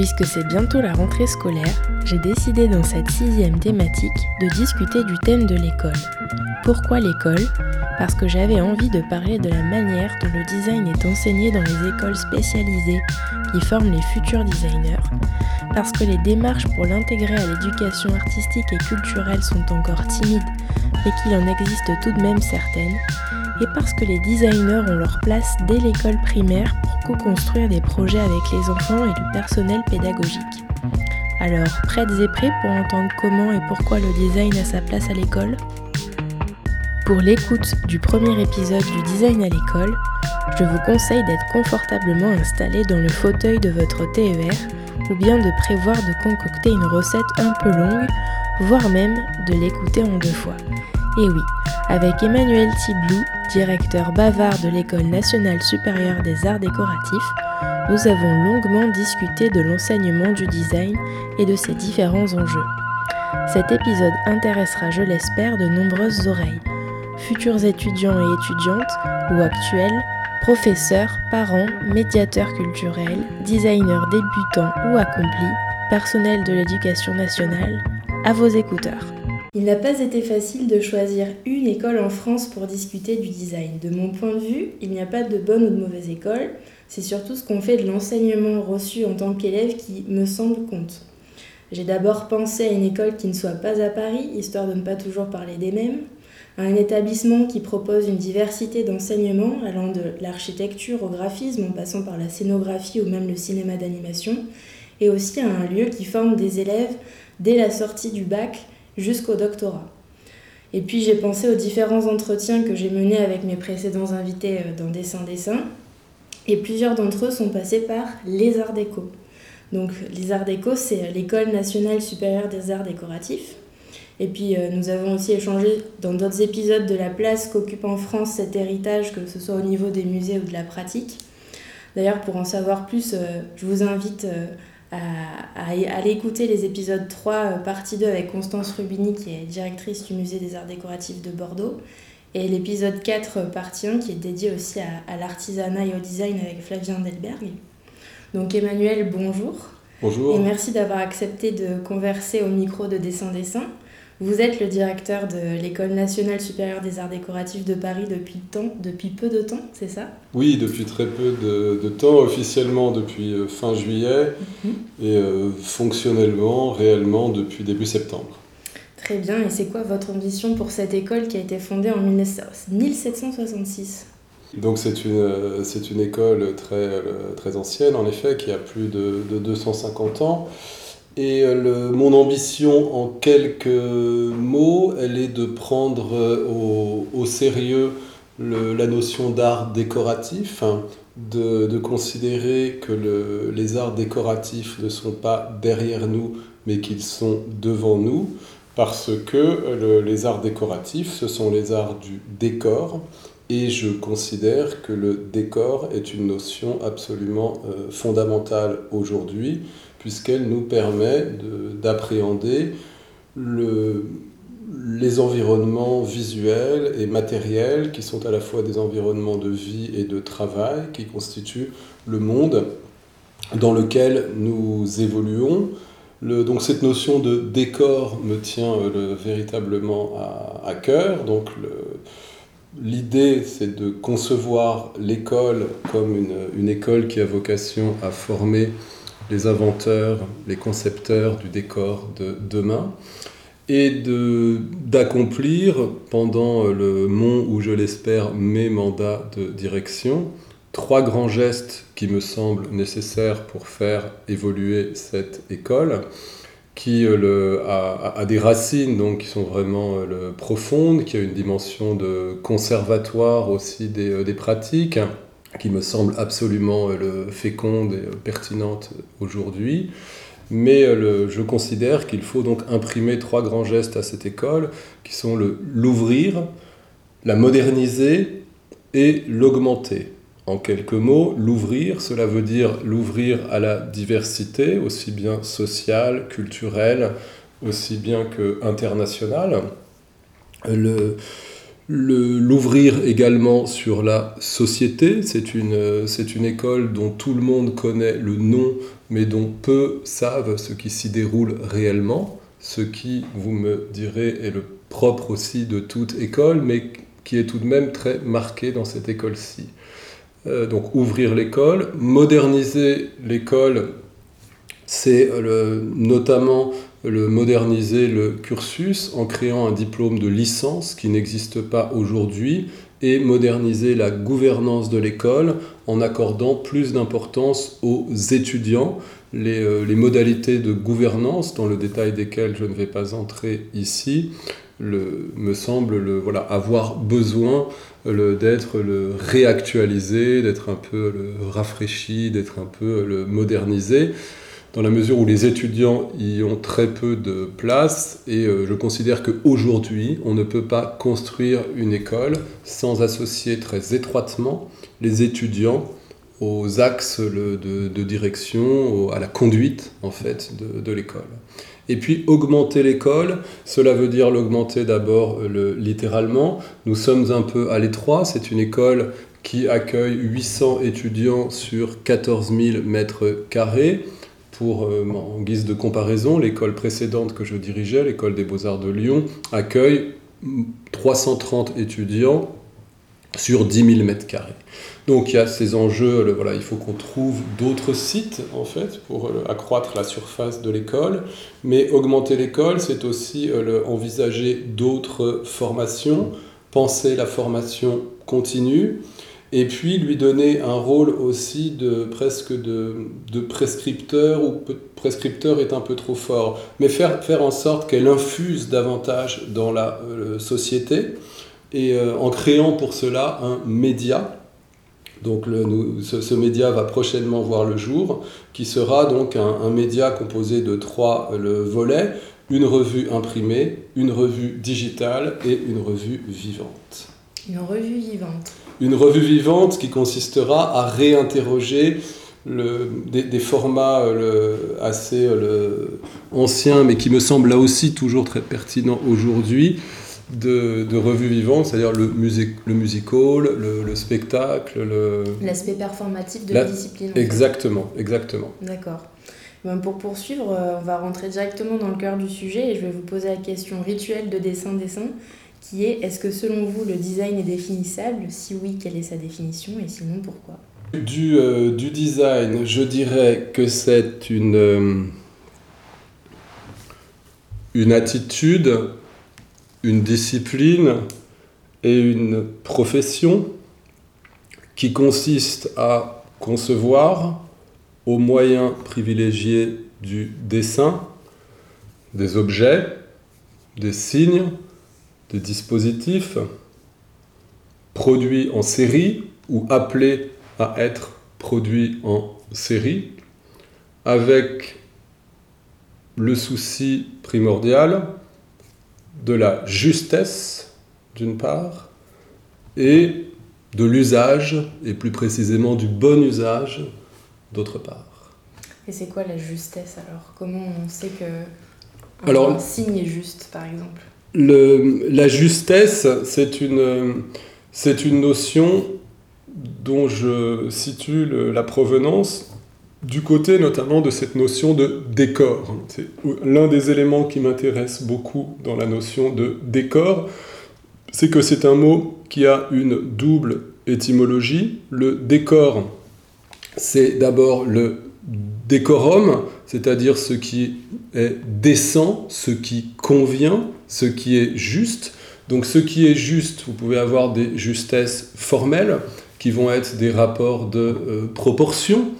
Puisque c'est bientôt la rentrée scolaire, j'ai décidé dans cette sixième thématique de discuter du thème de l'école. Pourquoi l'école? Parce que j'avais envie de parler de la manière dont le design est enseigné dans les écoles spécialisées qui forment les futurs designers, parce que les démarches pour l'intégrer à l'éducation artistique et culturelle sont encore timides, mais qu'il en existe tout de même certaines, et parce que les designers ont leur place dès l'école primaire pour co-construire des projets avec les enfants et le personnel pédagogique. Alors, prêtes et prêts pour entendre comment et pourquoi le design a sa place à l'école? Pour l'écoute du premier épisode du design à l'école, je vous conseille d'être confortablement installé dans le fauteuil de votre TER ou bien de prévoir de concocter une recette un peu longue, voire même de l'écouter en deux fois. Et oui, avec Emmanuel Tiblou, directeur bavard de l'École nationale supérieure des arts décoratifs, nous avons longuement discuté de l'enseignement du design et de ses différents enjeux. Cet épisode intéressera, je l'espère, de nombreuses oreilles, futurs étudiants et étudiantes ou actuels, professeurs, parents, médiateurs culturels, designers débutants ou accomplis, personnel de l'éducation nationale, à vos écouteurs. Il n'a pas été facile de choisir une école en France pour discuter du design. De mon point de vue, il n'y a pas de bonne ou de mauvaise école, c'est surtout ce qu'on fait de l'enseignement reçu en tant qu'élève qui me semble compte. J'ai d'abord pensé à une école qui ne soit pas à Paris, histoire de ne pas toujours parler des mêmes, à un établissement qui propose une diversité d'enseignements allant de l'architecture au graphisme en passant par la scénographie ou même le cinéma d'animation, et aussi à un lieu qui forme des élèves dès la sortie du bac jusqu'au doctorat. Et puis j'ai pensé aux différents entretiens que j'ai menés avec mes précédents invités euh, dans Dessin Dessin, et plusieurs d'entre eux sont passés par les Arts Déco. Donc les Arts Déco, c'est l'École nationale supérieure des arts décoratifs. Et puis euh, nous avons aussi échangé dans d'autres épisodes de la place qu'occupe en France cet héritage, que ce soit au niveau des musées ou de la pratique. D'ailleurs, pour en savoir plus, euh, je vous invite à, aller écouter les épisodes 3, euh, partie 2 avec Constance Rubini, qui est directrice du musée des arts décoratifs de Bordeaux, et l'épisode 4, euh, partie 1, qui est dédié aussi à, l'artisanat et au design avec Flavien Delberg. Donc Emmanuel, bonjour. Bonjour. Et merci d'avoir accepté de converser au micro de Dessin Dessin. Vous êtes le directeur de l'École nationale supérieure des arts décoratifs de Paris depuis, temps, depuis peu de temps, c'est ça? Oui, depuis très peu de, temps, officiellement depuis euh, fin juillet mhm. et euh, fonctionnellement, réellement depuis début septembre. Très bien, et c'est quoi votre ambition pour cette école qui a été fondée en 1766 donc c'est une, euh, une école très, très ancienne, en effet, qui a plus de, de 250 ans. Et euh, mon ambition, en quelques mots, elle est de prendre euh, au, au sérieux la notion d'art décoratif, hein, de, de, considérer que le, les arts décoratifs ne sont pas derrière nous, mais qu'ils sont devant nous, parce que le, les arts décoratifs, ce sont les arts du décor, et je considère que le décor est une notion absolument euh, fondamentale aujourd'hui, puisqu'elle nous permet d'appréhender le, les environnements visuels et matériels qui sont à la fois des environnements de vie et de travail, qui constituent le monde dans lequel nous évoluons. Donc cette notion de décor me tient euh, le, véritablement à, cœur. Donc l'idée, c'est de concevoir l'école comme une, école qui a vocation à former les inventeurs, les concepteurs du décor de demain, et d'accomplir pendant le mont où je l'espère mes mandats de direction trois grands gestes qui me semblent nécessaires pour faire évoluer cette école qui euh, a, des racines donc, qui sont vraiment euh, profondes, qui a une dimension de conservatoire aussi des, euh, des pratiques, qui me semble absolument euh, féconde et euh, pertinente aujourd'hui, mais je considère qu'il faut donc imprimer trois grands gestes à cette école, qui sont l'ouvrir, la moderniser et l'augmenter. En quelques mots, l'ouvrir, cela veut dire l'ouvrir à la diversité, aussi bien sociale, culturelle, aussi bien que internationale. L'ouvrir également sur la société, c'est une, une école dont tout le monde connaît le nom, mais dont peu savent ce qui s'y déroule réellement, ce qui, vous me direz, est le propre aussi de toute école, mais qui est tout de même très marqué dans cette école-ci. Euh, donc ouvrir l'école, moderniser l'école, c'est notamment le moderniser le cursus en créant un diplôme de licence qui n'existe pas aujourd'hui et moderniser la gouvernance de l'école en accordant plus d'importance aux étudiants. Les, euh, les, modalités de gouvernance, dans le détail desquelles je ne vais pas entrer ici, me semble le, voilà, avoir besoin d'être le réactualisé, d'être un peu rafraîchi, d'être un peu modernisé, dans la mesure où les étudiants y ont très peu de place. Et euh, je considère qu'aujourd'hui, on ne peut pas construire une école sans associer très étroitement les étudiants aux axes de, direction, à la conduite en fait de, de l'école. Et puis augmenter l'école, cela veut dire l'augmenter d'abord euh, littéralement. Nous sommes un peu à l'étroit, c'est une école qui accueille 800 étudiants sur 14 000 mètres carrés. Euh, en guise de comparaison, l'école précédente que je dirigeais, l'école des beaux-arts de Lyon, accueille 330 étudiants sur 10 000 mètres carrés. Donc il y a ces enjeux, voilà, il faut qu'on trouve d'autres sites en fait pour euh, accroître la surface de l'école, mais augmenter l'école, c'est aussi euh, envisager d'autres formations, penser la formation continue, et puis lui donner un rôle aussi de presque de, prescripteur, ou prescripteur est un peu trop fort, mais faire, faire en sorte qu'elle infuse davantage dans la euh, société, et en créant pour cela un média donc ce, média va prochainement voir le jour, qui sera donc un, média composé de trois euh, volets, une revue imprimée, une revue digitale et une revue vivante. Une revue vivante. Une revue vivante qui consistera à réinterroger des, formats euh, assez euh, anciens, mais qui me semblent là aussi toujours très pertinents aujourd'hui, de, de revue vivante, c'est-à-dire le, music, le musical, le, le spectacle. L'aspect performatif de la, discipline. Exactement, exactement. D'accord. pour poursuivre, euh, on va rentrer directement dans le cœur du sujet et je vais vous poser la question rituelle de dessin-dessin qui est est-ce que selon vous le design est définissable? Si oui, quelle est sa définition? Et sinon pourquoi? Du, euh, du design, je dirais que c'est une, euh, une attitude une discipline et une profession qui consiste à concevoir au moyen privilégié du dessin des objets, des signes, des dispositifs produits en série ou appelés à être produits en série avec le souci primordial de la justesse, d'une part, et de l'usage, et plus précisément du bon usage, d'autre part. Et c'est quoi la justesse alors? Comment on sait que un alors, signe est juste, par exemple? La justesse, c'est une, c'est une notion dont je situe la provenance du côté notamment de cette notion de décor. C'est l'un des éléments qui m'intéresse beaucoup dans la notion de décor, c'est que c'est un mot qui a une double étymologie. Le décor, c'est d'abord le décorum, c'est-à-dire ce qui est décent, ce qui convient, ce qui est juste. Donc ce qui est juste, vous pouvez avoir des justesses formelles qui vont être des rapports de euh, proportion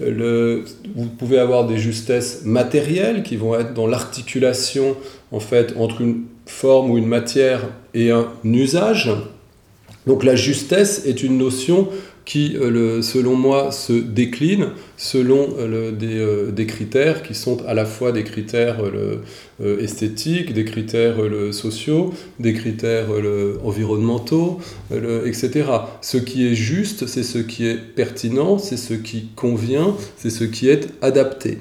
vous pouvez avoir des justesses matérielles qui vont être dans l'articulation en fait entre une forme ou une matière et un usage. Donc la justesse est une notion qui, euh, selon moi, se décline selon euh, des, critères qui sont à la fois des critères esthétiques, des critères sociaux, des critères environnementaux, etc. Ce qui est juste, c'est ce qui est pertinent, c'est ce qui convient, c'est ce qui est adapté.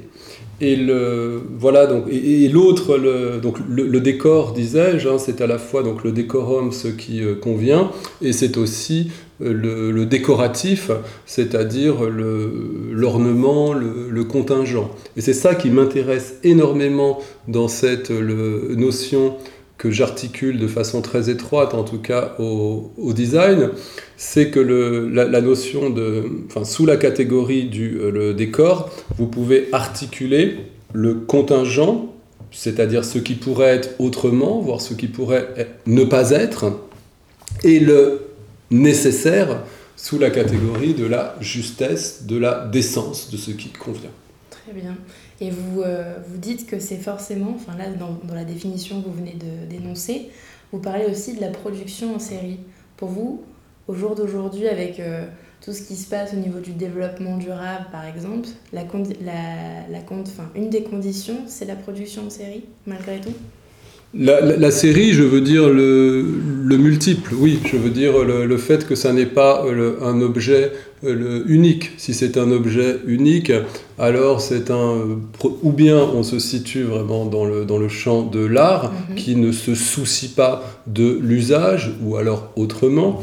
Et le, voilà, donc, et, l'autre, le, donc le, décor, disais-je, hein, c'est à la fois donc, le décorum, ce qui euh, convient, et c'est aussi le, décoratif, c'est-à-dire l'ornement, le, contingent. Et c'est ça qui m'intéresse énormément dans cette notion que j'articule de façon très étroite, en tout cas au, design, c'est que la, notion de, enfin, sous la catégorie du euh, décor, vous pouvez articuler le contingent, c'est-à-dire ce qui pourrait être autrement, voire ce qui pourrait ne pas être, et le nécessaire sous la catégorie de la justesse, de la décence, de ce qui convient. Très bien. Et vous, euh, vous dites que c'est forcément, enfin là, dans, la définition que vous venez dénoncer, vous parlez aussi de la production en série. Pour vous, au jour d'aujourd'hui, avec euh, tout ce qui se passe au niveau du développement durable, par exemple, la, la, une des conditions, c'est la production en série, malgré tout? La, série, je veux dire le, le multiple, oui, je veux dire le, le fait que ça n'est pas un objet le unique. Si c'est un objet unique, alors c'est un. Ou bien on se situe vraiment dans le, dans le champ de l'art mhm. qui ne se soucie pas de l'usage, ou alors autrement.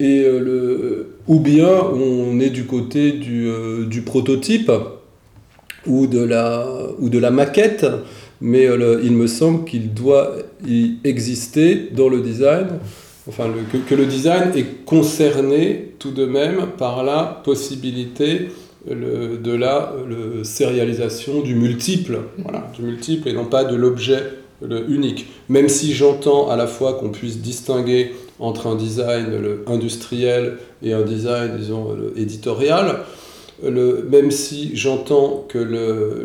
Et euh, le, ou bien on est du côté du, euh, du prototype ou de la, ou de la maquette, mais euh, il me semble qu'il doit y exister dans le design enfin que, le design est concerné tout de même par la possibilité de la sérialisation du multiple, voilà, du multiple et non pas de l'objet unique. Même si j'entends à la fois qu'on puisse distinguer entre un design industriel et un design, disons, éditorial, même si j'entends que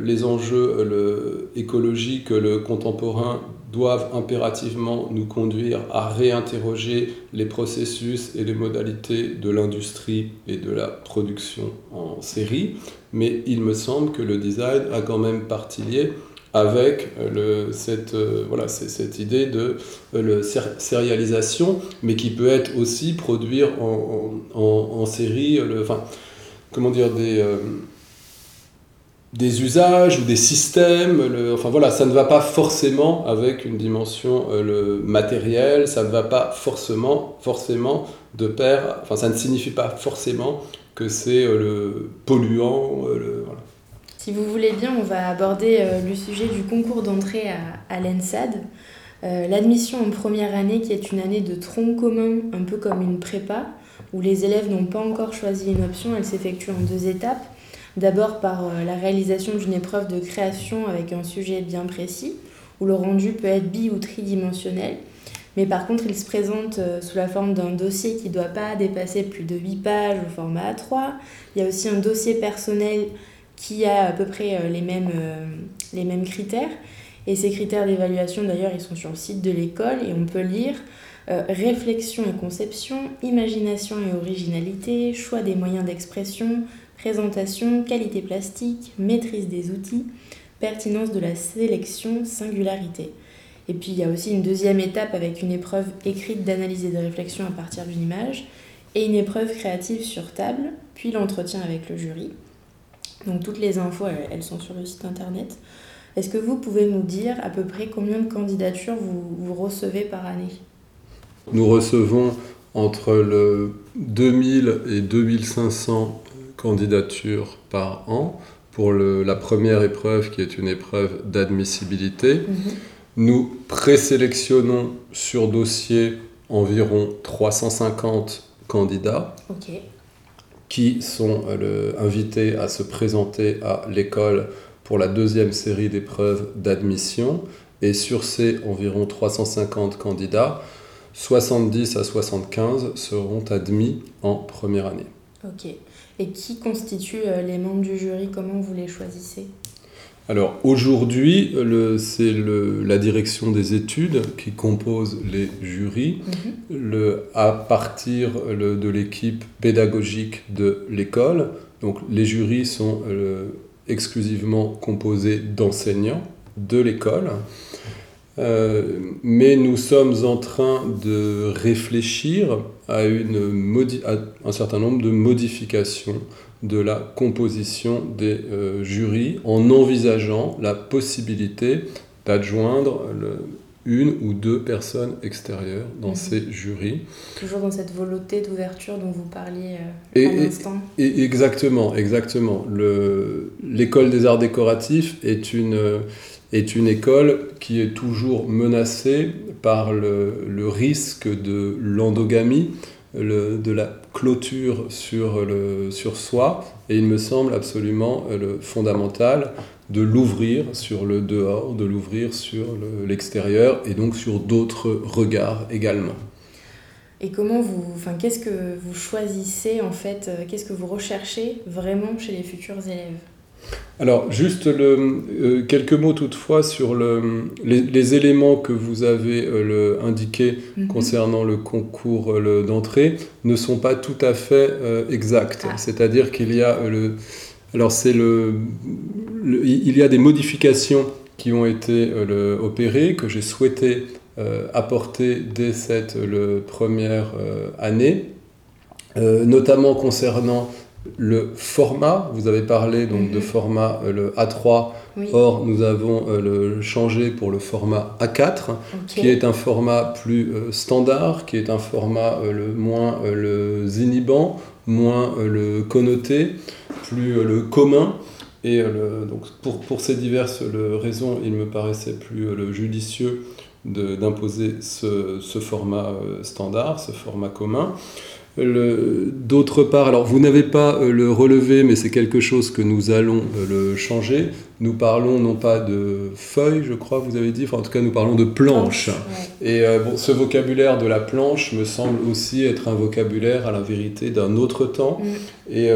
les enjeux écologiques, le contemporain doivent impérativement nous conduire à réinterroger les processus et les modalités de l'industrie et de la production en série, mais il me semble que le design a quand même partie liée avec le, cette, euh, voilà, cette idée de euh, sérialisation, mais qui peut être aussi produire en, en, série, le, comment dire, des... Euh, des usages ou des systèmes. enfin voilà, ça ne va pas forcément avec une dimension euh, le matériel, ça ne va pas forcément, forcément de pair, enfin ça ne signifie pas forcément que c'est euh, le polluant. Si vous voulez bien, on va aborder le sujet du concours d'entrée à l'ENSAD. L'admission en première année qui est une année de tronc commun, un peu comme une prépa, où les élèves n'ont pas encore choisi une option, elle s'effectue en deux étapes. D'abord par euh, la réalisation d'une épreuve de création avec un sujet bien précis, où le rendu peut être bi ou tridimensionnel. Mais par contre, il se présente euh, sous la forme d'un dossier qui ne doit pas dépasser plus de 8 pages au format A3. Il y a aussi un dossier personnel qui a à peu près euh, les mêmes, les mêmes critères. Et ces critères d'évaluation, d'ailleurs, ils sont sur le site de l'école et on peut lire réflexion et conception, imagination et originalité, choix des moyens d'expression, présentation, qualité plastique, maîtrise des outils, pertinence de la sélection, singularité. Et puis il y a aussi une deuxième étape avec une épreuve écrite d'analyse et de réflexion à partir d'une image et une épreuve créative sur table, puis l'entretien avec le jury. Donc toutes les infos, elles sont sur le site internet. Est-ce que vous pouvez nous dire à peu près combien de candidatures vous, vous recevez par année? Nous recevons entre le 2000 et 2500 candidatures par an pour le, la première épreuve qui est une épreuve d'admissibilité. Mhm. Nous présélectionnons sur dossier environ 350 candidats qui sont euh, invités à se présenter à l'école pour la deuxième série d'épreuves d'admission. Et sur ces environ 350 candidats, 70 à 75 seront admis en première année. Ok. Et qui constitue euh, les membres du jury? Comment vous les choisissez? Alors aujourd'hui, c'est la direction des études qui compose les jurys mhm. le, à partir de l'équipe pédagogique de l'école. Donc les jurys sont exclusivement composés d'enseignants de l'école. Euh, mais nous sommes en train de réfléchir à, une un certain nombre de modifications de la composition des euh, jurys en envisageant la possibilité d'adjoindre une ou deux personnes extérieures dans mhm. ces jurys. Toujours dans cette volonté d'ouverture dont vous parliez euh, à l'instant. Exactement, exactement. L'école des arts décoratifs est une, est une école qui est toujours menacée par le, risque de l'endogamie, de la clôture sur, soi, et il me semble absolument euh, fondamental de l'ouvrir sur le dehors, de l'ouvrir sur l'extérieur, et donc sur d'autres regards également. Et comment vous, enfin, qu'est-ce que vous choisissez en fait, euh, qu'est-ce que vous recherchez vraiment chez les futurs élèves? Alors, juste le, euh, quelques mots toutefois sur le, les, éléments que vous avez euh, indiqués mhm. concernant le concours euh, d'entrée ne sont pas tout à fait exacts. Ah. C'est-à-dire qu'il y a le. Alors, c'est le, Il y a des modifications qui ont été opérées, que j'ai souhaité apporter dès cette le, première année, notamment concernant le format, vous avez parlé donc de mhm. format euh, le A3, or nous avons euh, le changé pour le format A4, qui est un format plus euh, standard, qui est un format le moins le inhibant, moins le connoté, plus le commun. Et donc pour, pour, ces diverses raisons, il me paraissait plus judicieux d'imposer ce, ce, format standard, ce format commun. D'autre part, alors vous n'avez pas euh, le relevé, mais c'est quelque chose que nous allons euh, le changer. Nous parlons non pas de feuilles, je crois, vous avez dit, enfin, en tout cas nous parlons de planches. Et euh, bon, ce vocabulaire de la planche me semble aussi être un vocabulaire à la vérité d'un autre temps mm. et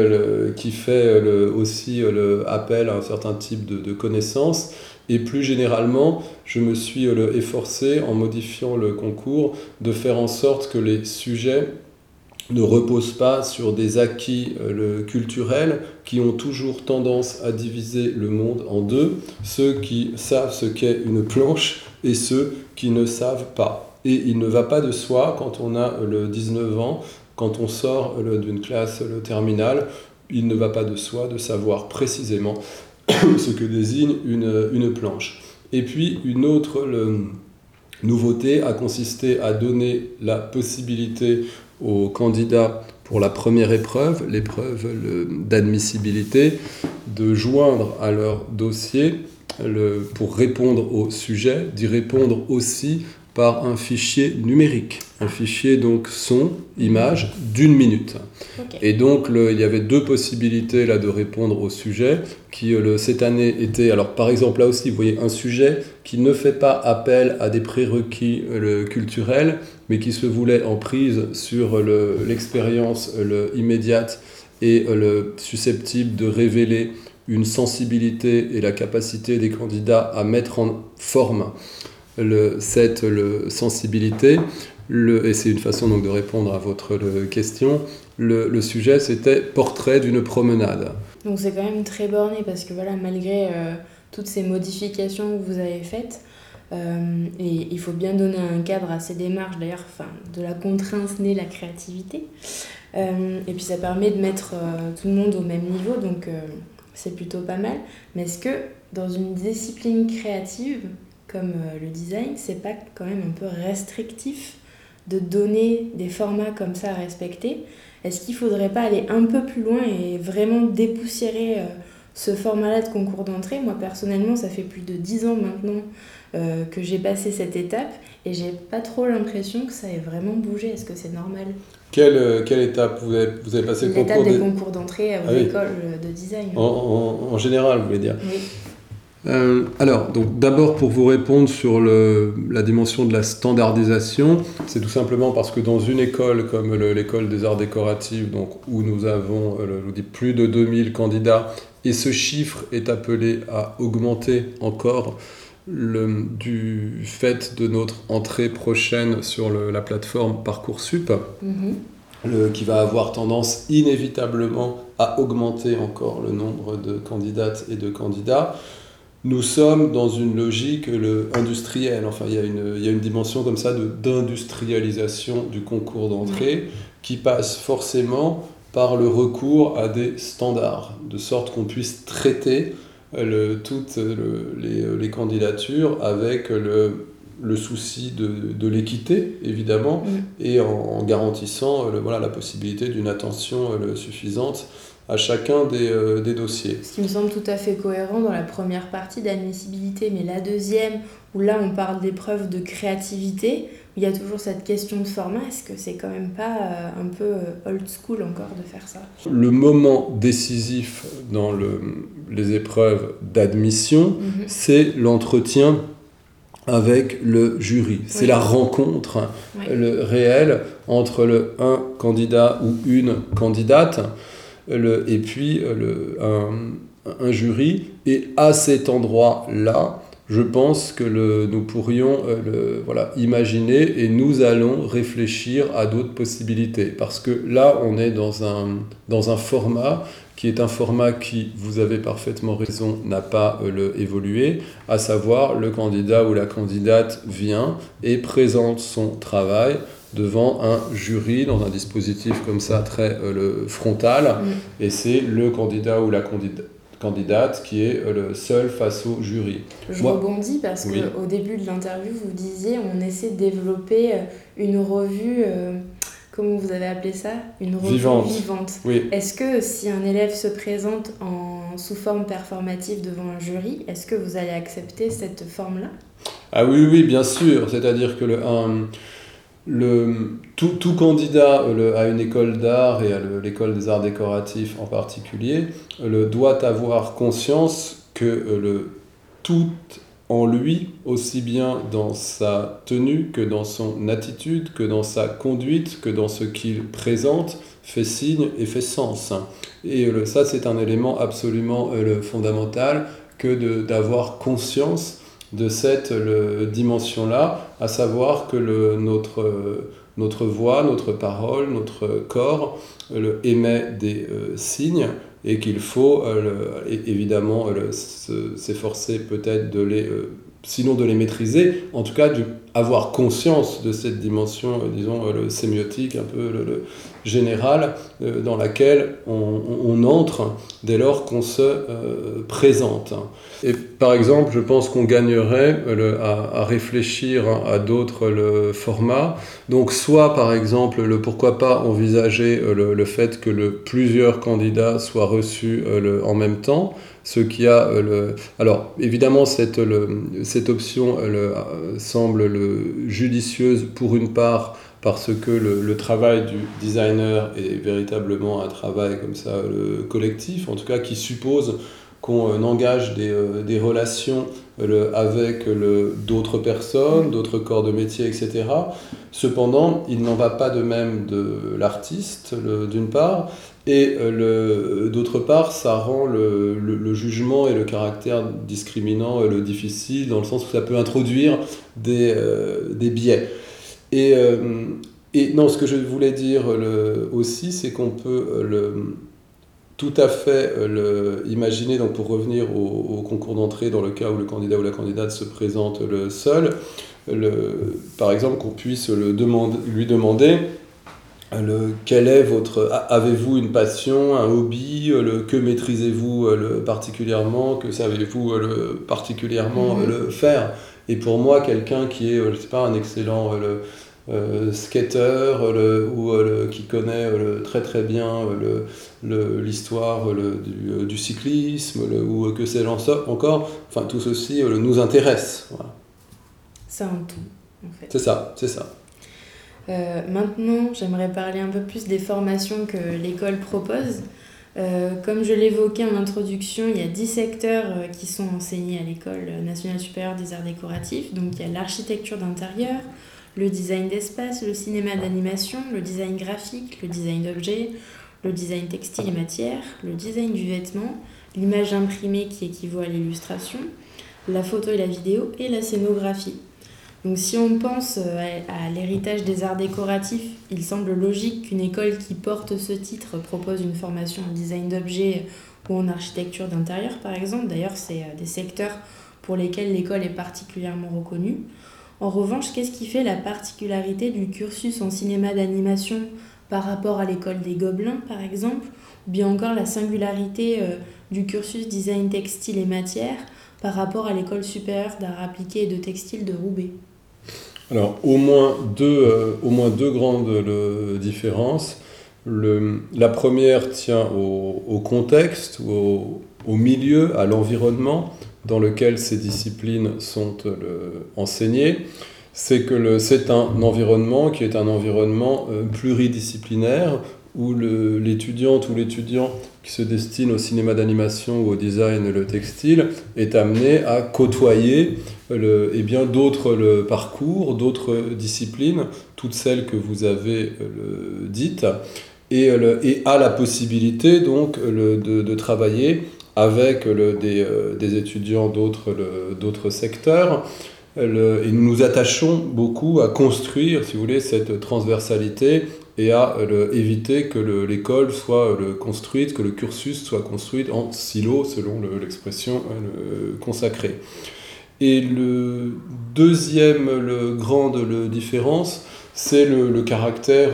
qui fait aussi le appel à un certain type de, de connaissances. Et plus généralement, je me suis efforcé, en modifiant le concours, de faire en sorte que les sujets ne repose pas sur des acquis euh, culturels qui ont toujours tendance à diviser le monde en deux, ceux qui savent ce qu'est une planche et ceux qui ne savent pas. Et il ne va pas de soi quand on a le 19 ans, quand on sort d'une classe le terminale, il ne va pas de soi de savoir précisément ce que désigne une, une planche. Et puis une autre nouveauté a consisté à donner la possibilité aux candidats pour la première épreuve, l'épreuve d'admissibilité, de joindre à leur dossier pour répondre au sujet, d'y répondre aussi par un fichier numérique, un fichier donc son, image d'une minute. Et donc il y avait deux possibilités là de répondre au sujet qui le, cette année étaient, alors par exemple là aussi vous voyez un sujet qui ne fait pas appel à des prérequis le, culturels mais qui se voulait en prise sur l'expérience immédiate et le, susceptible de révéler une sensibilité et la capacité des candidats à mettre en forme le, cette le, sensibilité. Le, et c'est une façon donc de répondre à votre question. Le, le sujet, c'était portrait d'une promenade. Donc c'est quand même très borné parce que voilà, malgré euh, toutes ces modifications que vous avez faites, euh, et il faut bien donner un cadre à ces démarches, d'ailleurs, enfin, de la contrainte née la créativité. Euh, et puis ça permet de mettre tout le monde au même niveau, donc c'est plutôt pas mal. Mais est-ce que dans une discipline créative, comme euh, le design, c'est pas quand même un peu restrictif de donner des formats comme ça à respecter Est-ce qu'il faudrait pas aller un peu plus loin et vraiment dépoussiérer euh, ce format-là de concours d'entrée? Moi personnellement, ça fait plus de 10 ans maintenant euh, que j'ai passé cette étape et j'ai pas trop l'impression que ça ait vraiment bougé. Est-ce que c'est normal? Quelle, quelle, étape vous avez, vous avez passé le concours L'étape des concours d'entrée aux ah écoles de design. En, en, en, général, vous voulez dire Oui. Euh, alors, donc d'abord pour vous répondre sur le, la dimension de la standardisation, c'est tout simplement parce que dans une école comme l'école des arts décoratifs, donc, où nous avons euh, je vous dis, plus de 2000 candidats Et ce chiffre est appelé à augmenter encore le, du fait de notre entrée prochaine sur la plateforme Parcoursup, mhm. qui va avoir tendance inévitablement à augmenter encore le nombre de candidates et de candidats. Nous sommes dans une logique le, industrielle, enfin il y, a une, il y a une dimension comme ça d'industrialisation du concours d'entrée qui passe forcément par le recours à des standards, de sorte qu'on puisse traiter le, toutes les, les, candidatures avec le, le souci de, de l'équité, évidemment, mm. et en, garantissant voilà, la possibilité d'une attention suffisante à chacun des, euh, des, dossiers. Ce qui me semble tout à fait cohérent dans la première partie d'admissibilité, mais la deuxième, où là on parle d'épreuves de créativité, il y a toujours cette question de format, est-ce que c'est quand même pas euh, un peu euh, old school encore de faire ça? Le moment décisif dans le, les épreuves d'admission, mhm. c'est l'entretien avec le jury. C'est la rencontre le réel entre le un candidat ou une candidate et puis le, un, jury. Et à cet endroit-là, je pense que nous pourrions euh, imaginer et nous allons réfléchir à d'autres possibilités. Parce que là, on est dans un, format qui est un format qui, vous avez parfaitement raison, n'a pas euh, évolué, à savoir le candidat ou la candidate vient et présente son travail devant un jury dans un dispositif comme ça très euh, le frontal et c'est le candidat ou la candidate candidate qui est euh, le seul face au jury. Je rebondis parce qu'au début de l'interview, vous disiez on essaie de développer euh, une revue, euh, comment vous avez appelé ça? Une revue vivante. Oui. Est-ce que si un élève se présente en, sous forme performative devant un jury, est-ce que vous allez accepter cette forme-là? Ah oui, oui, bien sûr. C'est-à-dire que le, un, le, tout, candidat le, à une école d'art et à l'école des arts décoratifs en particulier le, doit avoir conscience que euh, le, tout en lui, aussi bien dans sa tenue que dans son attitude, que dans sa conduite, que dans ce qu'il présente, fait signe et fait sens. Et le, ça, c'est un élément absolument euh, fondamental que d'avoir conscience de cette dimension-là, à savoir que le, notre, voix, notre parole, notre corps le, émet des euh, signes et qu'il faut euh, évidemment s'efforcer peut-être de les, euh, sinon de les maîtriser, en tout cas d'avoir conscience de cette dimension, disons, le sémiotique, un peu le, générale, dans laquelle on, entre dès lors qu'on se présente. Et par exemple, je pense qu'on gagnerait euh, à, réfléchir à d'autres formats. Donc, soit par exemple, le pourquoi pas envisager euh, le, fait que plusieurs candidats soient reçus euh, en même temps. Ce qui a le... Alors, évidemment, cette, cette option semble judicieuse pour une part parce que le, travail du designer est véritablement un travail comme ça, le collectif, en tout cas qui suppose qu'on euh, engage des, euh, des relations euh, avec d'autres personnes, d'autres corps de métier, etc. Cependant, il n'en va pas de même de l'artiste, d'une part, et d'autre part, ça rend le, le, jugement et le caractère discriminant le difficile, dans le sens où ça peut introduire des, des biais. Et, et non, ce que je voulais dire aussi, c'est qu'on peut le tout à fait euh, le, imaginer, donc pour revenir au, concours d'entrée, dans le cas où le candidat ou la candidate se présente le seul, par exemple qu'on puisse le demander, lui demander le, quel est votre avez-vous une passion, un hobby, le, que maîtrisez-vous le, particulièrement, que savez-vous le, particulièrement mhm. le faire? Et pour moi, quelqu'un qui est, je sais pas, un excellent le, euh, skater ou euh, qui connaît très très bien l'histoire du, du, cyclisme ou que c'est encore, enfin tout ceci nous intéresse. Voilà. C'est un tout en fait. C'est ça, c'est ça. Euh, maintenant, j'aimerais parler un peu plus des formations que l'école propose. comme je l'évoquais en introduction, il y a 10 secteurs qui sont enseignés à l'école nationale supérieure des arts décoratifs. Donc il y a l'architecture d'intérieur, le design d'espace, le cinéma d'animation, le design graphique, le design d'objets, le design textile et matière, le design du vêtement, l'image imprimée qui équivaut à l'illustration, la photo et la vidéo et la scénographie. Donc si on pense euh, à, l'héritage des arts décoratifs, il semble logique qu'une école qui porte ce titre propose une formation en design d'objets ou en architecture d'intérieur par exemple. D'ailleurs, c'est euh, des secteurs pour lesquels l'école est particulièrement reconnue. En revanche, qu'est-ce qui fait la particularité du cursus en cinéma d'animation par rapport à l'école des Gobelins par exemple, ou bien encore la singularité euh, du cursus design textile et matière par rapport à l'école supérieure d'art appliqué et de textile de Roubaix? Alors, au moins deux, euh, au moins deux grandes différences. Le, la première tient au, contexte, au, milieu, à l'environnement dans lequel ces disciplines sont le, enseignées. C'est que c'est un environnement qui est un environnement euh, pluridisciplinaire où l'étudiante ou l'étudiant qui se destine au cinéma d'animation ou au design, le textile, est amené à côtoyer et eh bien d'autres parcours, d'autres disciplines, toutes celles que vous avez le, dites, et, le, et a la possibilité donc de, travailler avec euh, des, étudiants d'autres secteurs. et nous nous attachons beaucoup à construire, si vous voulez, cette transversalité et à euh, éviter que l'école soit euh, construite, que le cursus soit construit en silo, selon l'expression euh, consacrée. Et le deuxième le, grande le différence, c'est le, caractère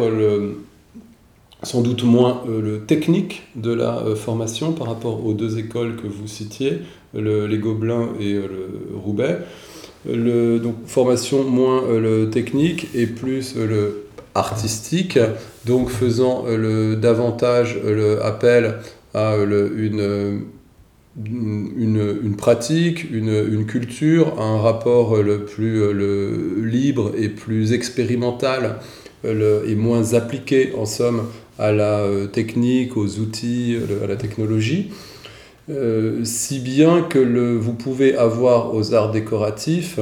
sans doute moins le technique de la formation par rapport aux deux écoles que vous citiez, les Gobelins et le Roubaix. Donc formation moins le technique et plus le artistique, donc faisant euh, davantage euh, le appel à euh, une, une, pratique, une, culture, un rapport le plus libre et plus expérimental et moins appliqué en somme à la technique, aux outils, à la technologie. si bien que le, vous pouvez avoir aux arts décoratifs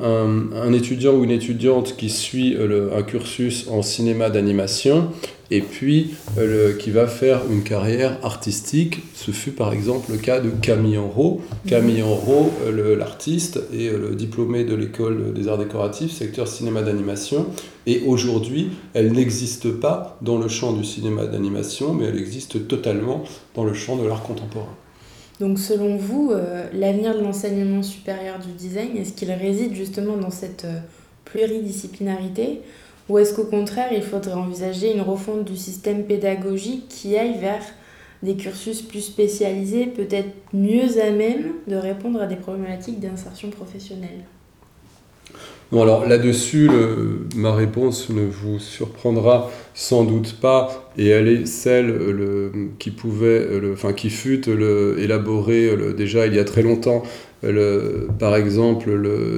un, étudiant ou une étudiante qui suit euh, un cursus en cinéma d'animation et puis euh, qui va faire une carrière artistique. Ce fut par exemple le cas de Camille Enro. Camille Enro, euh, l'artiste, est le diplômé de l'école des arts décoratifs, secteur cinéma d'animation. Et aujourd'hui, elle n'existe pas dans le champ du cinéma d'animation, mais elle existe totalement dans le champ de l'art contemporain. Donc selon vous, euh, l'avenir de l'enseignement supérieur du design, est-ce qu'il réside justement dans cette euh, pluridisciplinarité ou est-ce qu'au contraire, il faudrait envisager une refonte du système pédagogique qui aille vers des cursus plus spécialisés, peut-être mieux à même de répondre à des problématiques d'insertion professionnelle? Alors là-dessus, ma réponse ne vous surprendra sans doute pas, et elle est celle le, qui pouvait, le, enfin qui fut élaborée déjà il y a très longtemps, par exemple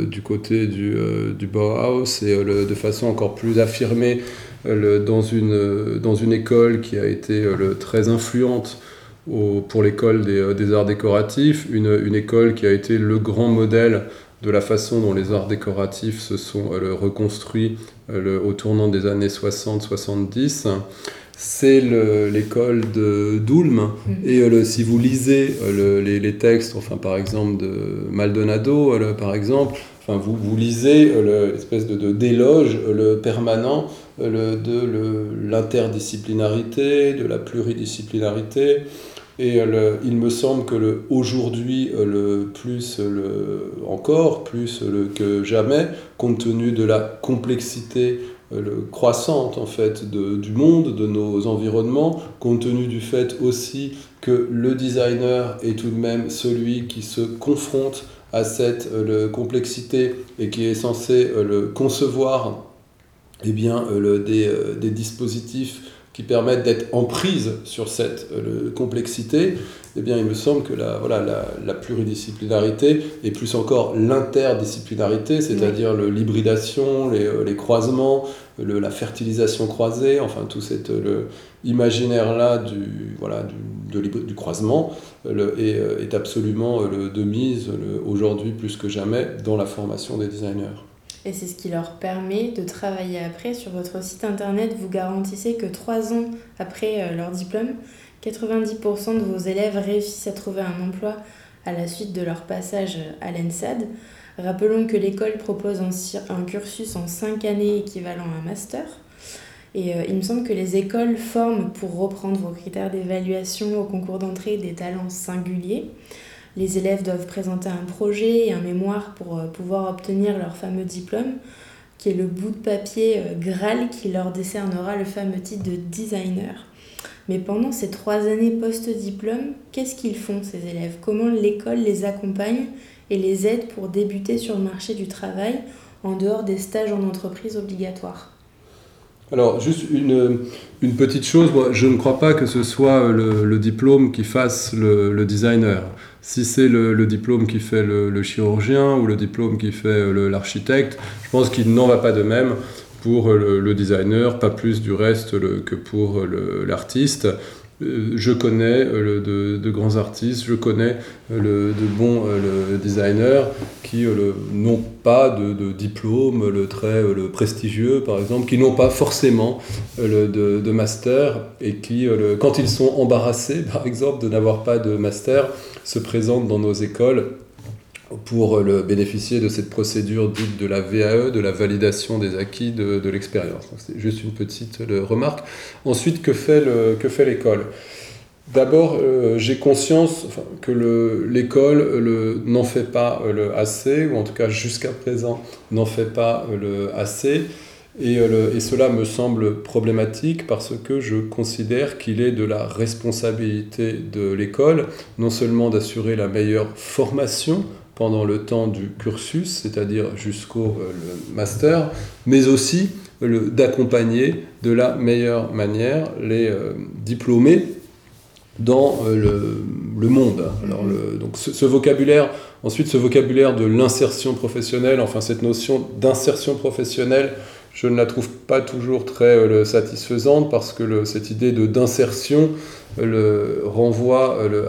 du côté du, euh, Bauhaus, et de façon encore plus affirmée dans, une, dans une école qui a été très influente pour l'école des, arts décoratifs, une, école qui a été le grand modèle de la façon dont les arts décoratifs se sont euh, reconstruits euh, au tournant des années 60-70 c'est l'école de Doulm. Mhm. Et euh, si vous lisez les, textes, enfin par exemple de Maldonado, par exemple, enfin vous, vous lisez l'espèce de d'éloge le permanent de l'interdisciplinarité, de la pluridisciplinarité. Et euh, il me semble que aujourd'hui, euh, le plus le, encore, plus le, que jamais, compte tenu de la complexité euh, le, croissante en fait de, du monde, de nos environnements, compte tenu du fait aussi que le designer est tout de même celui qui se confronte à cette le, complexité et qui est censé le concevoir eh bien, le, des, des dispositifs qui permettent d'être en prise sur cette euh, complexité, eh bien, il me semble que la, voilà, la, la pluridisciplinarité et plus encore l'interdisciplinarité, c'est-à-dire l'hybridation, les, euh, les, croisements, le, la fertilisation croisée, enfin tout cet imaginaire-là du, voilà, du, de, du croisement le, est, euh, est, absolument le, de mise aujourd'hui plus que jamais dans la formation des designers et c'est ce qui leur permet de travailler après. Sur votre site internet, vous garantissez que trois ans après euh, leur diplôme, 90% de vos élèves réussissent à trouver un emploi à la suite de leur passage à l'ENSAD. Rappelons que l'école propose un, cursus en 5 années équivalent à un master. Et euh, il me semble que les écoles forment, pour reprendre vos critères d'évaluation au concours d'entrée, des talents singuliers. Les élèves doivent présenter un projet et un mémoire pour euh, pouvoir obtenir leur fameux diplôme, qui est le bout de papier euh, Graal qui leur décernera le fameux titre de designer. Mais pendant ces trois années post-diplôme, qu'est-ce qu'ils font ces élèves? Comment l'école les accompagne et les aide pour débuter sur le marché du travail en dehors des stages en entreprise obligatoires? Alors, juste une, une, petite chose, je ne crois pas que ce soit le, diplôme qui fasse le, designer. Si c'est le, diplôme qui fait le, chirurgien ou le diplôme qui fait l'architecte, je pense qu'il n'en va pas de même pour le, designer, pas plus du reste que pour l'artiste. Euh, je connais euh, de, grands artistes, je connais euh, de bons designers qui n'ont pas de, diplôme, le très le prestigieux par exemple, qui n'ont pas forcément de, master et qui, quand ils sont embarrassés par exemple de n'avoir pas de master, se présentent dans nos écoles pour le bénéficier de cette procédure dite de la VAE, de la validation des acquis de, l'expérience. C'est juste une petite remarque. Ensuite, que fait l'école? D'abord, euh, j'ai conscience que l'école n'en fait pas assez, ou en tout cas jusqu'à présent n'en fait pas assez. Euh, et, cela me semble problématique parce que je considère qu'il est de la responsabilité de l'école non seulement d'assurer la meilleure formation pendant le temps du cursus, c'est-à-dire jusqu'au euh, master, mais aussi d'accompagner de la meilleure manière les euh, diplômés dans euh, le, monde. Donc ce, vocabulaire, ensuite ce vocabulaire de l'insertion professionnelle, enfin cette notion d'insertion professionnelle, je ne la trouve pas toujours très satisfaisante parce que cette idée d'insertion le, renvoie euh,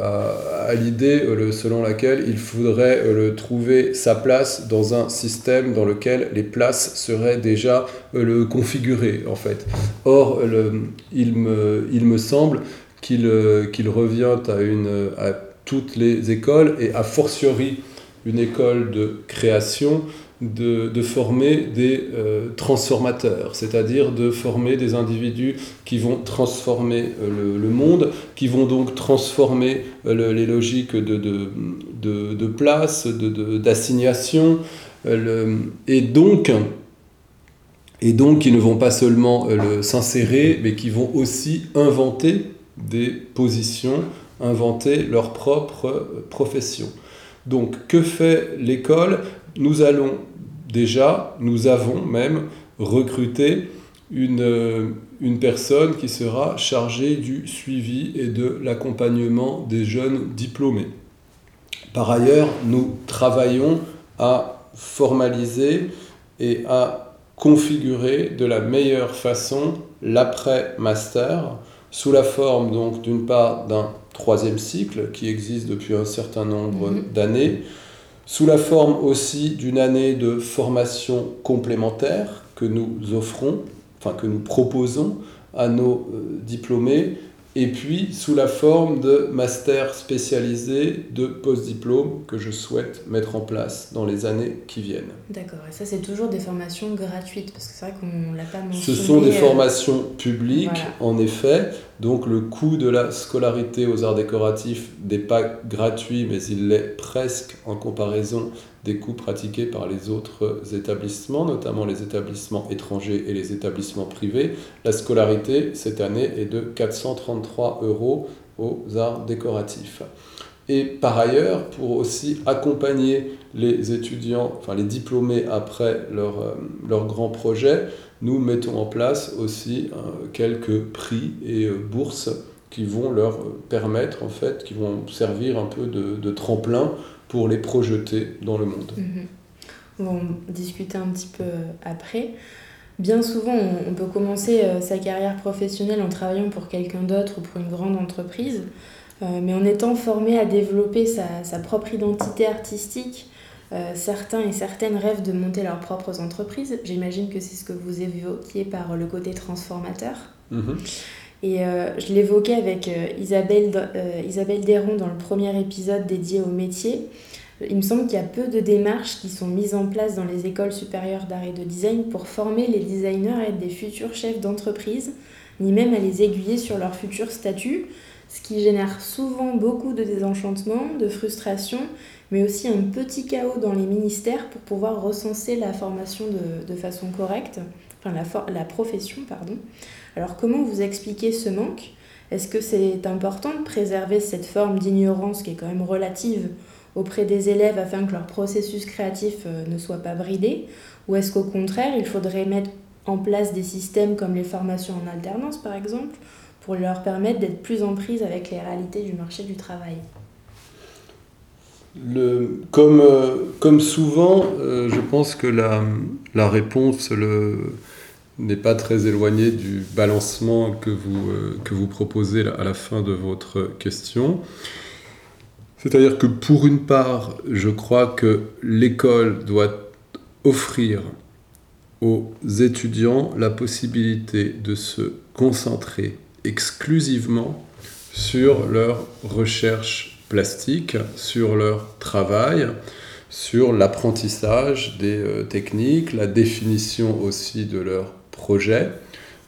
à, l'idée euh, selon laquelle il faudrait euh, trouver sa place dans un système dans lequel les places seraient déjà configurées en fait. Or, il, me, il me semble qu'il qu'il revient à, une, à toutes les écoles et a fortiori une école de création de, former des euh, transformateurs, c'est-à-dire de former des individus qui vont transformer euh, le, monde, qui vont donc transformer euh, les logiques de, place, d'assignation, et donc qui ne vont pas seulement s'insérer, mais qui vont aussi inventer des positions, inventer leur propre profession. Donc que fait l'école? Nous allons déjà, nous avons même recruté une, une personne qui sera chargée du suivi et de l'accompagnement des jeunes diplômés. Par ailleurs, nous travaillons à formaliser et à configurer de la meilleure façon l'après-master sous la forme donc d'une part d'un troisième cycle qui existe depuis un certain nombre mhm. d'années, sous la forme aussi d'une année de formation complémentaire que nous offrons, enfin que nous proposons à nos euh, diplômés, et puis sous la forme de master spécialisé de post-diplôme que je souhaite mettre en place dans les années qui viennent. D'accord, et ça c'est toujours des formations gratuites, parce que c'est vrai qu'on ne l'a pas mentionné. Ce sont des euh, formations publiques, en effet, donc le coût de la scolarité aux arts décoratifs n'est pas gratuit, mais il l'est presque en comparaison des coûts pratiqués par les autres établissements, notamment les établissements étrangers et les établissements privés. La scolarité, cette année, est de 433 euros aux arts décoratifs. Et par ailleurs, pour aussi accompagner les étudiants, enfin les diplômés après leur, euh, leur grand projet, nous mettons en place aussi euh, quelques prix et euh, bourses qui vont leur permettre, en fait, qui vont servir un peu de, tremplin pour les projeter dans le monde. Mhm. On va discuter un petit peu après. Bien souvent, on peut commencer sa carrière professionnelle en travaillant pour quelqu'un d'autre ou pour une grande entreprise, mais en étant formé à développer sa, sa propre identité artistique, euh, certains et certaines rêvent de monter leurs propres entreprises. J'imagine que c'est ce que vous évoquiez par le côté transformateur. Mhm. Et je l'évoquais avec Isabelle, Isabelle dans le premier épisode dédié au métier. Il me semble qu'il y a peu de démarches qui sont mises en place dans les écoles supérieures d'art et de design pour former les designers à être des futurs chefs d'entreprise, ni même à les aiguiller sur leur futur statut, ce qui génère souvent beaucoup de désenchantement, de frustration, mais aussi un petit chaos dans les ministères pour pouvoir recenser la formation de, façon correcte, enfin la, la profession, pardon. Alors comment vous expliquez ce manque? Est-ce que c'est important de préserver cette forme d'ignorance qui est quand même relative auprès des élèves afin que leur processus créatif euh, ne soit pas bridé? Ou est-ce qu'au contraire, il faudrait mettre en place des systèmes comme les formations en alternance par exemple? Pour leur permettre d'être plus en prise avec les réalités du marché du travail euh, comme souvent, euh, je pense que la, réponse n'est pas très éloignée du balancement euh, que vous proposez à la fin de votre question. C'est-à-dire que pour une part, je crois que l'école doit offrir aux étudiants la possibilité de se concentrer exclusivement sur leur recherche plastique, sur leur travail, sur l'apprentissage des euh, techniques, la définition aussi de leur projet.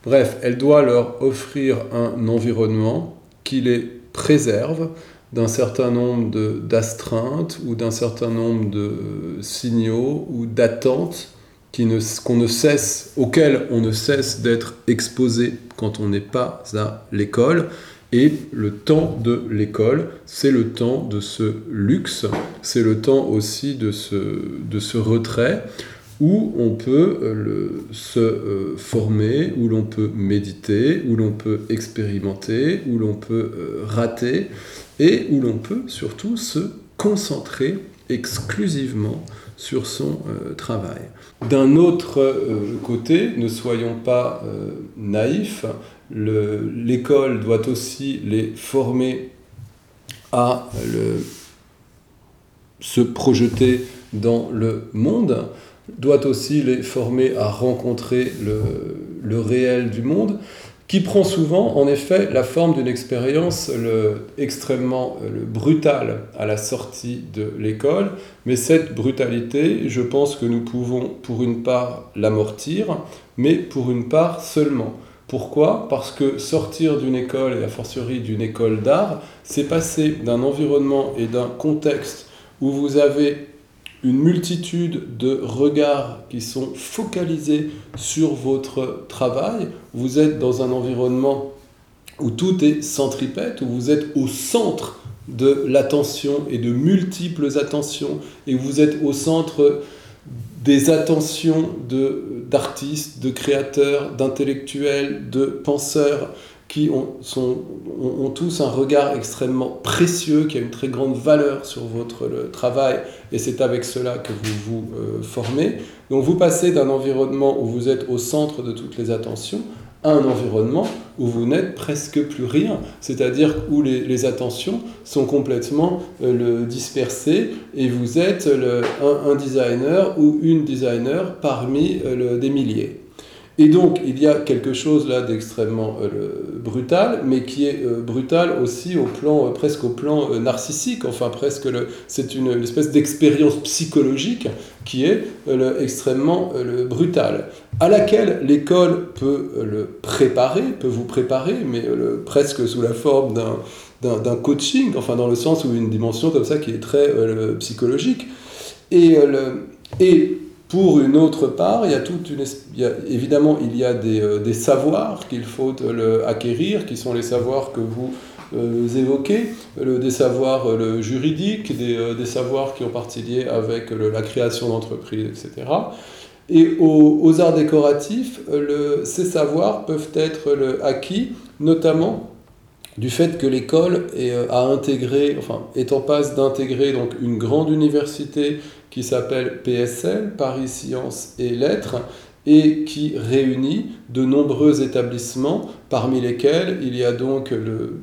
Bref, elle doit leur offrir un environnement qui les préserve d'un certain nombre d'astreintes ou d'un certain nombre de signaux ou d'attentes qu'on ne cesse, auxquelles on ne cesse d'être exposé quand on n'est pas à l'école. Et le temps de l'école, c'est le temps de ce luxe, c'est le temps aussi de ce, de ce retrait où on peut euh, se euh, former, où l'on peut méditer, où l'on peut expérimenter, où l'on peut euh, rater, et où l'on peut surtout se concentrer exclusivement sur son travail. D'un autre côté, ne soyons pas naïfs, l'école doit aussi les former à se projeter dans le monde, doit aussi les former à rencontrer le, réel du monde, qui prend souvent en effet la forme d'une expérience extrêmement brutale à la sortie de l'école, mais cette brutalité, je pense que nous pouvons pour une part l'amortir, mais pour une part seulement. Pourquoi? Parce que sortir d'une école, et a fortiori d'une école d'art, c'est passer d'un environnement et d'un contexte où vous avez une multitude de regards qui sont focalisés sur votre travail. Vous êtes dans un environnement où tout est centripète, où vous êtes au centre de l'attention et de multiples attentions, et vous êtes au centre des attentions d'artistes, de, créateurs, d'intellectuels, de penseurs qui ont, tous un regard extrêmement précieux, qui a une très grande valeur sur votre travail, et c'est avec cela que vous vous euh, formez. Donc vous passez d'un environnement où vous êtes au centre de toutes les attentions un environnement où vous n'êtes presque plus rien, c'est-à-dire où les, attentions sont complètement euh, dispersées et vous êtes un, designer ou une designer parmi euh, des milliers. Et donc, il y a quelque chose là d'extrêmement euh, brutal, mais qui est euh, brutal aussi au plan, euh, presque au plan narcissique, enfin presque, c'est une, espèce d'expérience psychologique qui est extrêmement brutale, à laquelle l'école peut le préparer, peut vous préparer, mais presque sous la forme d'un coaching, enfin dans le sens où une dimension comme ça qui est très psychologique. Et, et pour une autre part, il y a toute une, évidemment, il y a des, euh, des savoirs qu'il faut le, acquérir, qui sont les savoirs que vous euh, évoquez, des savoirs juridiques, des, euh, savoirs qui ont partie avec la création d'entreprises, etc. Et aux, arts décoratifs, ces savoirs peuvent être acquis, notamment du fait que l'école est en passe d'intégrer une grande université qui s'appelle PSL, Paris Sciences et Lettres, et qui réunit de nombreux établissements, parmi lesquels il y a donc le,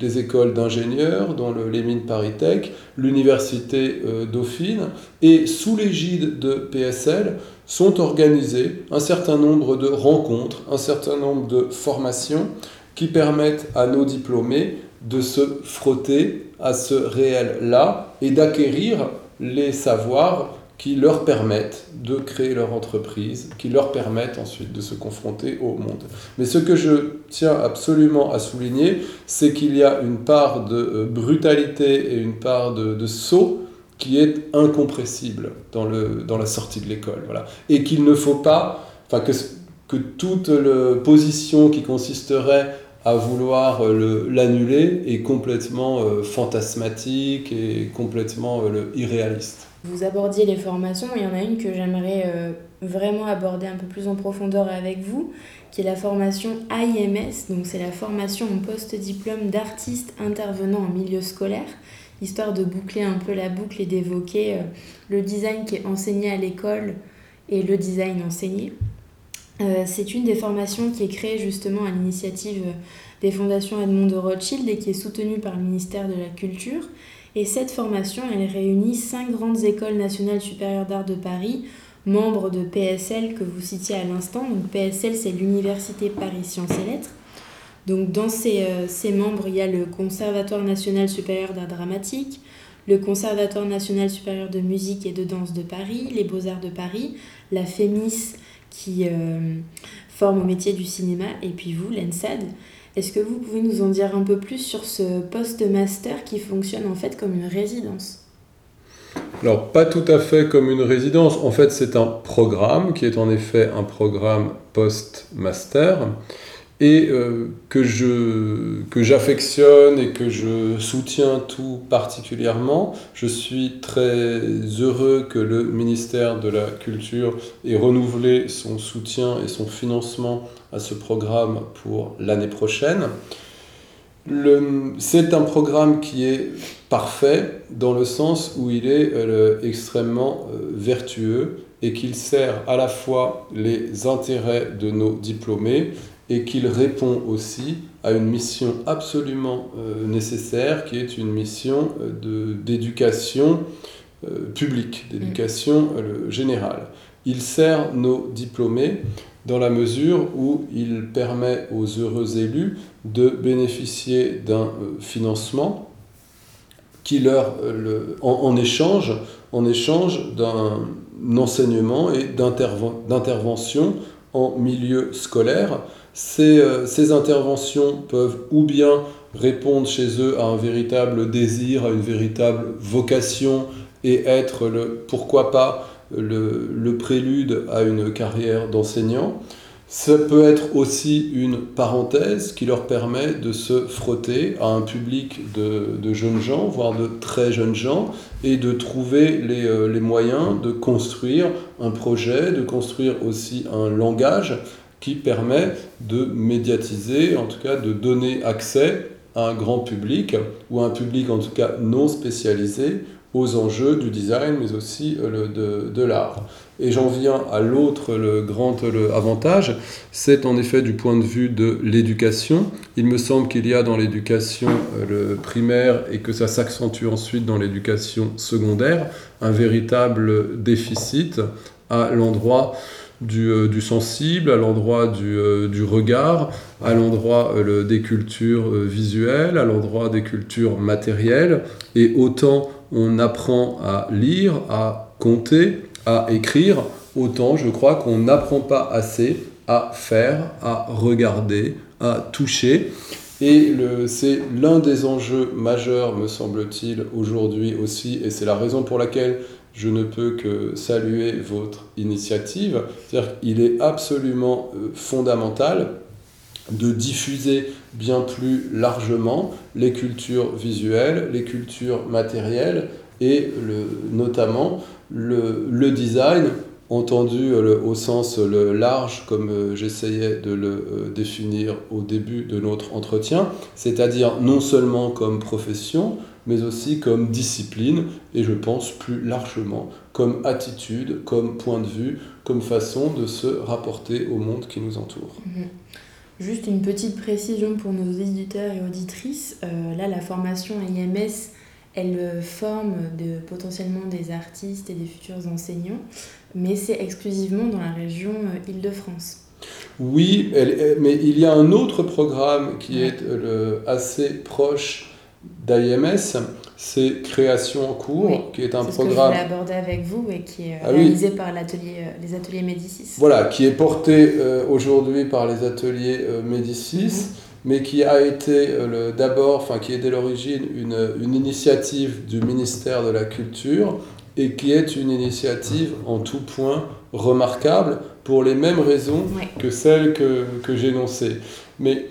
des écoles d'ingénieurs, dont le, les mines Paris-Tech, l'université euh, Dauphine, et sous l'égide de PSL sont organisés un certain nombre de rencontres, un certain nombre de formations, qui permettent à nos diplômés de se frotter à ce réel-là et d'acquérir les savoirs qui leur permettent de créer leur entreprise, qui leur permettent ensuite de se confronter au monde. Mais ce que je tiens absolument à souligner, c'est qu'il y a une part de euh, brutalité et une part de, de saut qui est incompressible dans, le, dans la sortie de l'école. Voilà. Et qu'il ne faut pas, enfin que, que toute position qui consisterait à vouloir euh, l'annuler est complètement euh, fantasmatique et complètement euh, irréaliste. Vous abordiez les formations, il y en a une que j'aimerais vraiment aborder un peu plus en profondeur avec vous, qui est la formation AIMS, donc c'est la formation en post-diplôme d'artiste intervenant en milieu scolaire, histoire de boucler un peu la boucle et d'évoquer le design qui est enseigné à l'école et le design enseigné. Euh, c'est une des formations qui est créée justement à l'initiative des fondations Edmond de Rothschild et qui est soutenue par le ministère de la Culture. Et cette formation, elle réunit cinq grandes écoles nationales supérieures d'art de Paris, membres de PSL que vous citiez à l'instant. Donc PSL, c'est l'Université Paris Sciences et Lettres. Donc dans ces, euh, ces membres, il y a le Conservatoire national supérieur d'art dramatique, le Conservatoire national supérieur de musique et de danse de Paris, les Beaux-Arts de Paris, la FEMIS, qui euh, forment au métier du cinéma, et puis vous, l'ENSAD. Est-ce que vous pouvez nous en dire un peu plus sur ce poste master qui fonctionne en fait comme une résidence? Alors, pas tout à fait comme une résidence. En fait, c'est un programme qui est en effet un programme post-master et euh, que je que j'affectionne et que je soutiens tout particulièrement. Je suis très heureux que le ministère de la Culture ait renouvelé son soutien et son financement à ce programme pour l'année prochaine. C'est un programme qui est parfait dans le sens où il est euh, extrêmement euh, vertueux et qu'il sert à la fois les intérêts de nos diplômés et qu'il répond aussi à une mission absolument euh, nécessaire qui est une mission euh, d'éducation euh, publique, d'éducation générale. Il sert nos diplômés dans la mesure où il permet aux heureux élus de bénéficier d'un financement qui leur, en, échange, en échange d'un enseignement et d'intervention en milieu scolaire euh, ces, interventions peuvent ou bien répondre chez eux à un véritable désir, à une véritable vocation et être, le, pourquoi pas, le, prélude à une carrière d'enseignant. Ça peut être aussi une parenthèse qui leur permet de se frotter à un public de, jeunes gens, voire de très jeunes gens, et de trouver les, euh, les moyens de construire un projet, de construire aussi un langage qui permet de médiatiser, en tout cas de donner accès à un grand public, ou à un public en tout cas non spécialisé, aux enjeux du design, mais aussi euh, de, de l'art. Et j'en viens à l'autre, le grand avantage, c'est en effet du point de vue de l'éducation. Il me semble qu'il y a dans l'éducation euh, primaire et que ça s'accentue ensuite dans l'éducation secondaire, un véritable déficit à l'endroit euh, du, sensible, à l'endroit du, euh, regard, à l'endroit euh, des cultures visuelles, à l'endroit des cultures matérielles. Et autant on apprend à lire, à compter, à écrire, autant je crois qu'on n'apprend pas assez à faire, à regarder, à toucher. Et c'est l'un des enjeux majeurs, me semble-t-il, aujourd'hui aussi, et c'est la raison pour laquelle je ne peux que saluer votre initiative. C'est-à-dire est absolument euh, fondamental de diffuser bien plus largement les cultures visuelles, les cultures matérielles et notamment le, design entendu euh, au sens large comme euh, j'essayais de le définir au début de notre entretien, c'est-à-dire non seulement comme profession, mais aussi comme discipline et je pense plus largement comme attitude, comme point de vue, comme façon de se rapporter au monde qui nous entoure. Mhm. Juste une petite précision pour nos éditeurs et auditrices. Euh, là, la formation IMS, elle euh, forme de, potentiellement des artistes et des futurs enseignants, mais c'est exclusivement dans la région euh, Île-de-France. Oui, mais il y a un autre programme qui est le, assez proche d'IMS, c'est Création en cours, qui est un programme. que je voulais aborder avec vous et qui est ah réalisé par euh, les ateliers Médicis. Voilà, qui est porté euh, aujourd'hui par les ateliers euh, Médicis, mhm. mais qui a été d'abord, enfin qui est dès l'origine une, une, initiative du ministère de la Culture et qui est une initiative en tout point remarquable pour les mêmes raisons que celles que, que j'énonçais. Mais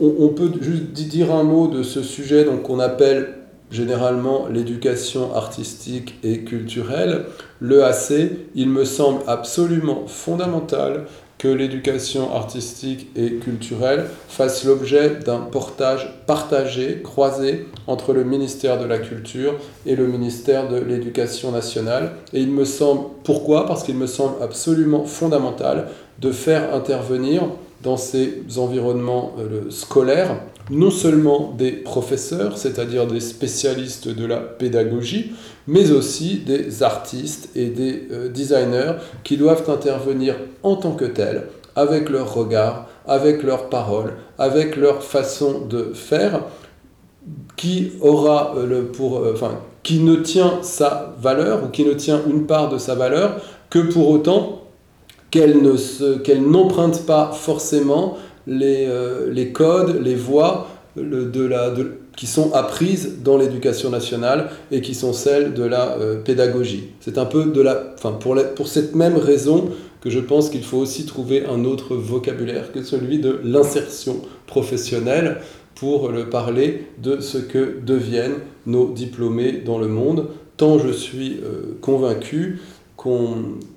on, peut juste dire un mot de ce sujet qu'on appelle généralement l'éducation artistique et culturelle. Le AC, il me semble absolument fondamental que l'éducation artistique et culturelle fasse l'objet d'un portage partagé, croisé entre le ministère de la Culture et le ministère de l'Éducation nationale. Et il me semble, pourquoi? Parce qu'il me semble absolument fondamental de faire intervenir dans ces environnements euh, scolaires non seulement des professeurs, c'est-à-dire des spécialistes de la pédagogie, mais aussi des artistes et des euh, designers qui doivent intervenir en tant que tels, avec leur regard, avec leurs paroles, avec leur façon de faire, qui aura euh, le pour, enfin, qui ne tient sa valeur ou qui ne tient une part de sa valeur que pour autant qu'elle n'emprunte pas forcément les, les codes, les voies de la, de, qui sont apprises dans l'éducation nationale et qui sont celles de la euh, pédagogie. C'est un peu de la, enfin pour, pour cette même raison que je pense qu'il faut aussi trouver un autre vocabulaire que celui de l'insertion professionnelle pour le parler de ce que deviennent nos diplômés dans le monde, tant je suis euh, convaincu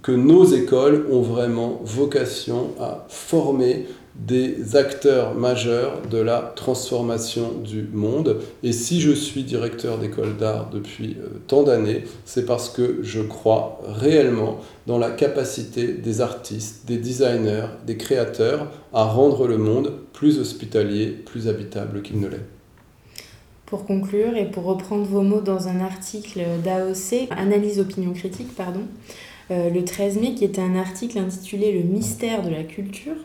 que nos écoles ont vraiment vocation à former des acteurs majeurs de la transformation du monde. Et si je suis directeur d'école d'art depuis euh, tant d'années, c'est parce que je crois réellement dans la capacité des artistes, des designers, des créateurs à rendre le monde plus hospitalier, plus habitable qu'il ne l'est. Pour conclure et pour reprendre vos mots dans un article d'AOC, Analyse Opinion Critique, pardon, euh, le 13 mai, qui était un article intitulé Le mystère de la culture,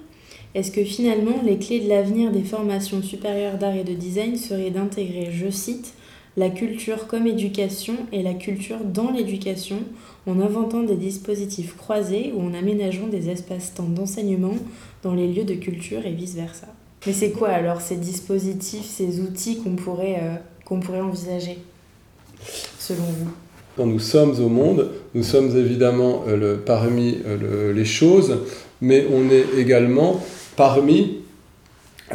est-ce que finalement les clés de l'avenir des formations supérieures d'art et de design seraient d'intégrer, je cite, la culture comme éducation et la culture dans l'éducation en inventant des dispositifs croisés ou en aménageant des espaces-temps d'enseignement dans les lieux de culture et vice-versa? Mais c'est quoi alors ces dispositifs, ces outils qu'on pourrait, euh, qu'on pourrait envisager selon vous? Quand nous sommes au monde, nous sommes évidemment euh, le, parmi euh, les choses, mais on est également parmi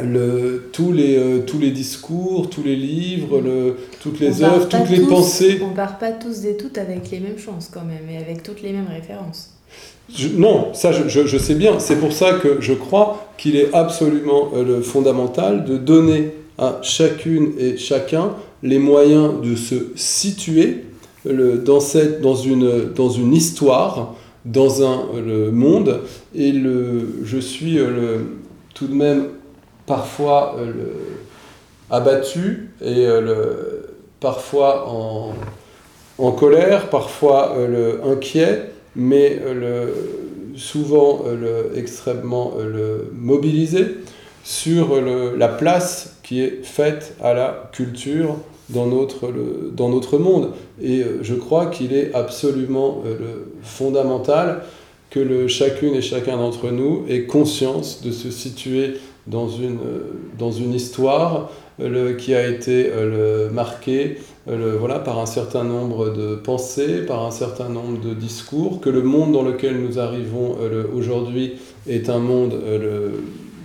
le, tous, les, euh, tous les discours, tous les livres, le, toutes les œuvres, toutes les pensées. On part pas tous et toutes avec les mêmes chances quand même, et avec toutes les mêmes références. Non, ça je, sais bien. C'est pour ça que je crois qu'il est absolument euh, fondamental de donner à chacune et chacun les moyens de se situer le, dans, cette, dans, une, dans une histoire dans un le monde et le, je suis euh, tout de même parfois euh, abattu et euh, parfois en, colère, parfois inquiet, mais le, souvent le, extrêmement le, mobilisé sur la place qui est faite à la culture dans notre, dans notre monde. Et euh, je crois qu'il est absolument euh, fondamental que chacune et chacun d'entre nous ait conscience de se situer dans une, euh, dans une histoire qui a été marquée le, voilà, par un certain nombre de pensées, par un certain nombre de discours, que le monde dans lequel nous arrivons aujourd'hui est un monde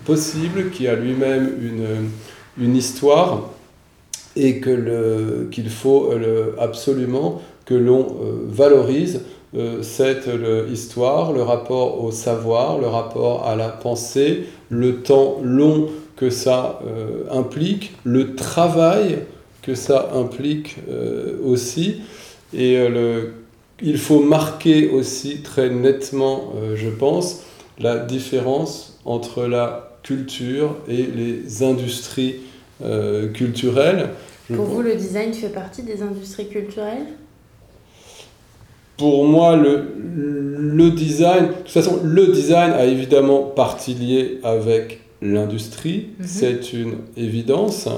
possible, qui a lui-même une, une histoire et qu'il faut euh, absolument que l'on euh, valorise euh, cette histoire, le rapport au savoir, le rapport à la pensée, le temps long que ça implique, le travail que ça implique aussi. Et il faut marquer aussi très nettement, je pense, la différence entre la culture et les industries culturelles. Pour vous, le design fait partie des industries culturelles? Pour moi, le, le design, de toute façon, le design a évidemment partie liée avec l'industrie, Mhm. c'est une évidence.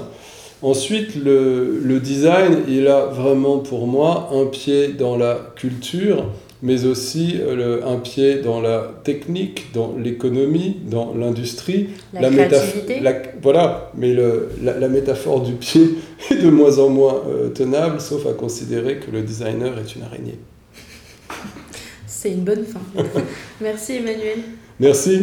Ensuite, le, le design, il a vraiment pour moi un pied dans la culture, mais aussi euh, le- un pied dans la technique, dans l'économie, dans l'industrie. La, métaph- créativité. la- voilà, mais le- la, la métaphore du pied est de moins en moins euh, tenable, sauf à considérer que le designer est une araignée. C'est une bonne fin. Merci Emmanuel. Merci.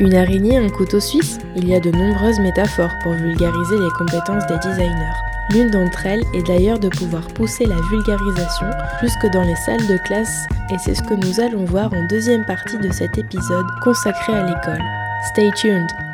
Une araignée, un couteau suisse Il y a de nombreuses métaphores pour vulgariser les compétences des designers. L'une d'entre elles est d'ailleurs de pouvoir pousser la vulgarisation jusque dans les salles de classe et c'est ce que nous allons voir en deuxième partie de cet épisode consacré à l'école. Stay tuned